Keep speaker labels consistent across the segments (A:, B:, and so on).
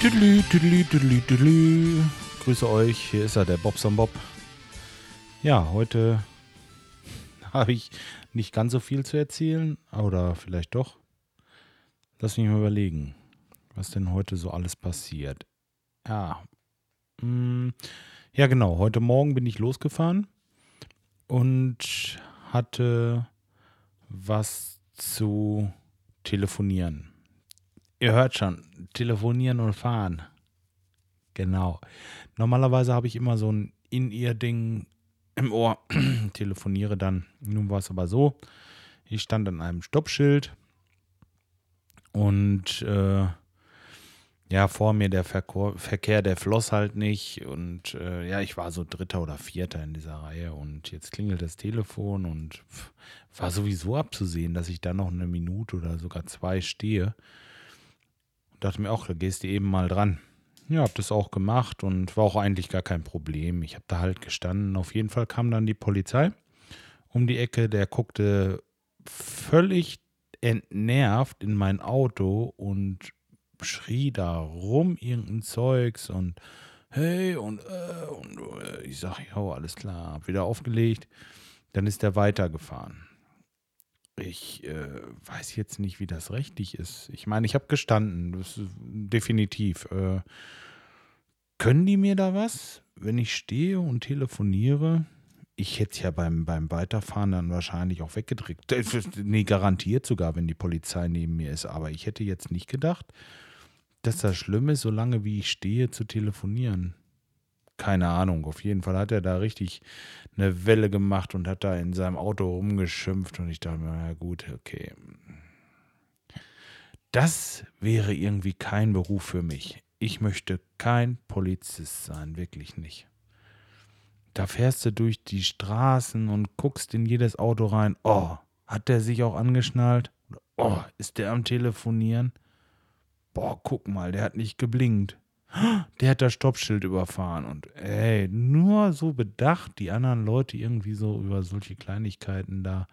A: Tüdelü, tüdelü, tüdelü, tüdelü. Grüße euch, hier ist er, der Bobson Bob. Ja, heute habe ich nicht ganz so viel zu erzählen, oder vielleicht doch. Lass mich mal überlegen, was denn heute so alles passiert. Ja, mm, ja genau, heute Morgen bin ich losgefahren und hatte was zu telefonieren. Ihr hört schon, telefonieren und fahren. Genau. Normalerweise habe ich immer so ein In-Ear-Ding im Ohr, telefoniere dann. Nun war es aber so, ich stand an einem Stoppschild und äh, ja, vor mir der Verkehr, Verkehr, der floss halt nicht. Und äh, ja, ich war so Dritter oder Vierter in dieser Reihe. Und jetzt klingelt das Telefon und war sowieso abzusehen, dass ich da noch eine Minute oder sogar zwei stehe. Und dachte mir auch, da gehst du eben mal dran. Ja, hab das auch gemacht und war auch eigentlich gar kein Problem. Ich habe da halt gestanden. Auf jeden Fall kam dann die Polizei um die Ecke. Der guckte völlig entnervt in mein Auto und schrie da rum irgendein Zeugs und hey und, äh, und äh, ich sag, ja, alles klar, hab wieder aufgelegt. Dann ist er weitergefahren. Ich äh, weiß jetzt nicht, wie das rechtlich ist. Ich meine, ich habe gestanden, das ist definitiv. Äh, können die mir da was, wenn ich stehe und telefoniere? Ich hätte es ja beim, beim Weiterfahren dann wahrscheinlich auch weggedrückt. Äh, Nee, garantiert sogar, wenn die Polizei neben mir ist. Aber ich hätte jetzt nicht gedacht, dass das schlimm ist, solange wie ich stehe, zu telefonieren. Keine Ahnung. Auf jeden Fall hat er da richtig eine Welle gemacht und hat da in seinem Auto rumgeschimpft. Und ich dachte mir, na gut, okay. Das wäre irgendwie kein Beruf für mich. Ich möchte kein Polizist sein, wirklich nicht. Da fährst du durch die Straßen und guckst in jedes Auto rein. Oh, hat der sich auch angeschnallt? Oh, ist der am Telefonieren? Boah, guck mal, der hat nicht geblinkt. Der hat das Stoppschild überfahren und ey, nur so bedacht, die anderen Leute irgendwie so über solche Kleinigkeiten da.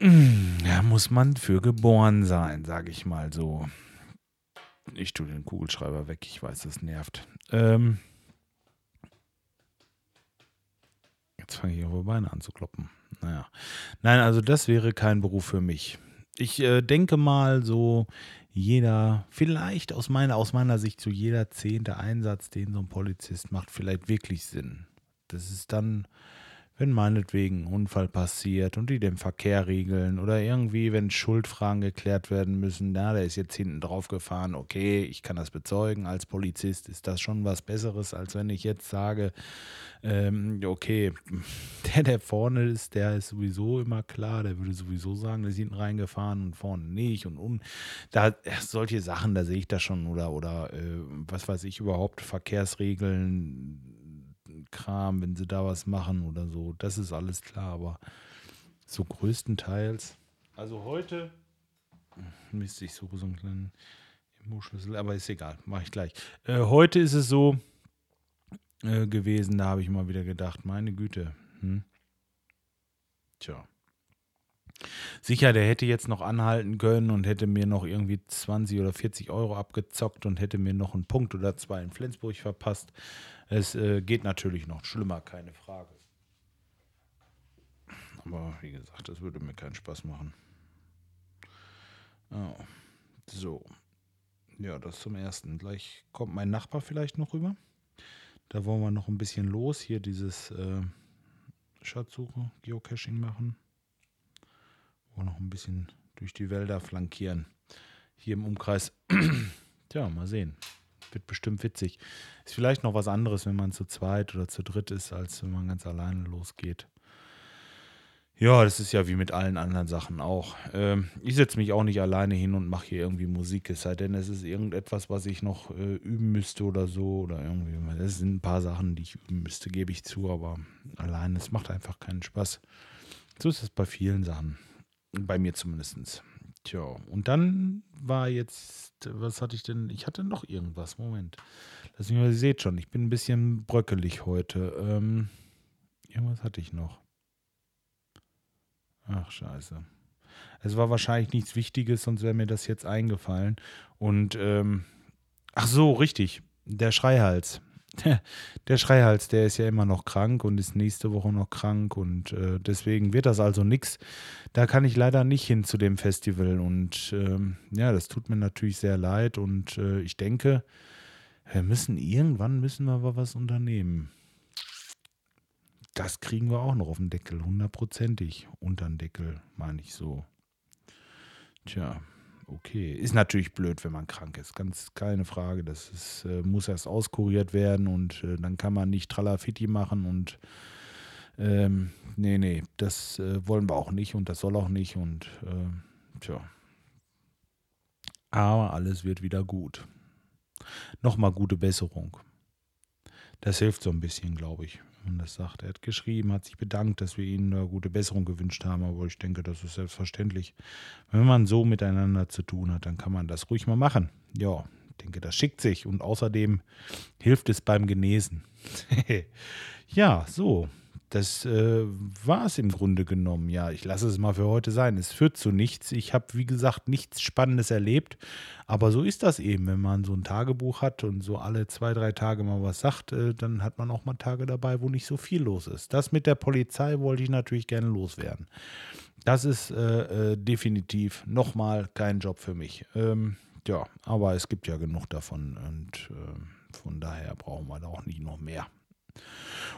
A: Ja, muss man für geboren sein, sage ich mal so. Ich tue den Kugelschreiber weg, ich weiß, das nervt. Ähm, jetzt fange ich auf Beine an zu kloppen. Naja. Nein, also das wäre kein Beruf für mich. Ich äh, denke mal so, jeder, vielleicht aus meiner, aus meiner Sicht, so jeder zehnte Einsatz, den so ein Polizist macht, vielleicht wirklich Sinn. Das ist dann, wenn meinetwegen ein Unfall passiert und die den Verkehr regeln oder irgendwie, wenn Schuldfragen geklärt werden müssen, na, der ist jetzt hinten drauf gefahren, okay, ich kann das bezeugen, als Polizist ist das schon was Besseres, als wenn ich jetzt sage, ähm, okay, der, der vorne ist, der ist sowieso immer klar, der würde sowieso sagen, der ist hinten reingefahren und vorne nicht und un, da, solche Sachen, da sehe ich das schon oder, oder äh, was weiß ich überhaupt, Verkehrsregeln, Kram, wenn sie da was machen oder so. Das ist alles klar, aber so größtenteils. Also heute müsste ich so einen kleinen Immo-Schlüssel, aber ist egal, mache ich gleich. Äh, heute ist es so äh, gewesen, da habe ich mal wieder gedacht, meine Güte. Hm? Tja. Sicher, der hätte jetzt noch anhalten können und hätte mir noch irgendwie 20 oder 40 Euro abgezockt und hätte mir noch einen Punkt oder zwei in Flensburg verpasst. Es äh, geht natürlich noch schlimmer, keine Frage. Aber wie gesagt, das würde mir keinen Spaß machen. Oh. So. Ja, das zum ersten. Gleich kommt mein Nachbar vielleicht noch rüber. Da wollen wir noch ein bisschen los. Hier dieses äh, Schatzsuche, Geocaching machen. Wollen noch ein bisschen durch die Wälder flankieren. Hier im Umkreis. Tja, mal sehen. Wird bestimmt witzig. Ist vielleicht noch was anderes, wenn man zu zweit oder zu dritt ist, als wenn man ganz alleine losgeht. Ja, das ist ja wie mit allen anderen Sachen auch. Ähm, ich setze mich auch nicht alleine hin und mache hier irgendwie Musik, es sei denn, es ist irgendetwas, was ich noch äh, üben müsste oder so. Oder irgendwie. Das sind ein paar Sachen, die ich üben müsste, gebe ich zu, aber alleine, es macht einfach keinen Spaß. So ist es bei vielen Sachen. Bei mir zumindest. Tja, und dann war jetzt, was hatte ich denn? Ich hatte noch irgendwas. Moment. Lass mich mal, ihr seht schon, ich bin ein bisschen bröckelig heute. Ähm, irgendwas hatte ich noch. Ach, scheiße. Es war wahrscheinlich nichts Wichtiges, sonst wäre mir das jetzt eingefallen. Und, ähm, ach so, richtig. Der Schreihals. Der Schreihals, der ist ja immer noch krank und ist nächste Woche noch krank und äh, deswegen wird das also nichts. Da kann ich leider nicht hin zu dem Festival und ähm, ja, das tut mir natürlich sehr leid und äh, ich denke, wir müssen irgendwann müssen wir aber was unternehmen. Das kriegen wir auch noch auf den Deckel, hundertprozentig. Unter den Deckel, meine ich so. Tja, okay. Ist natürlich blöd, wenn man krank ist. Ganz keine Frage. Das ist, äh, muss erst auskuriert werden und äh, dann kann man nicht Tralafitti machen und ähm, nee, nee, das äh, wollen wir auch nicht und das soll auch nicht und äh, tja. Aber alles wird wieder gut. Nochmal gute Besserung. Das hilft so ein bisschen, glaube ich man das sagt. Er hat geschrieben, hat sich bedankt, dass wir ihnen eine gute Besserung gewünscht haben, aber ich denke, das ist selbstverständlich. Wenn man so miteinander zu tun hat, dann kann man das ruhig mal machen. Ja, denke, das schickt sich und außerdem hilft es beim Genesen. ja, so das äh, war es im Grunde genommen. Ja, ich lasse es mal für heute sein. Es führt zu nichts. Ich habe, wie gesagt, nichts Spannendes erlebt. Aber so ist das eben, wenn man so ein Tagebuch hat und so alle zwei, drei Tage mal was sagt, äh, dann hat man auch mal Tage dabei, wo nicht so viel los ist. Das mit der Polizei wollte ich natürlich gerne loswerden. Das ist äh, äh definitiv nochmal kein Job für mich. Ähm, ja, aber es gibt ja genug davon und äh, von daher brauchen wir da auch nicht noch mehr.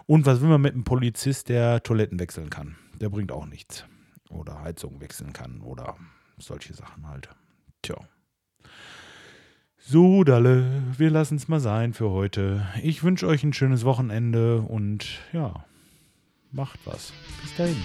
A: Und was will man mit einem Polizist, der Toiletten wechseln kann? Der bringt auch nichts. Oder Heizung wechseln kann oder solche Sachen halt. Tja. So, Dalle, wir lassen es mal sein für heute. Ich wünsche euch ein schönes Wochenende und ja, macht was. Bis dahin.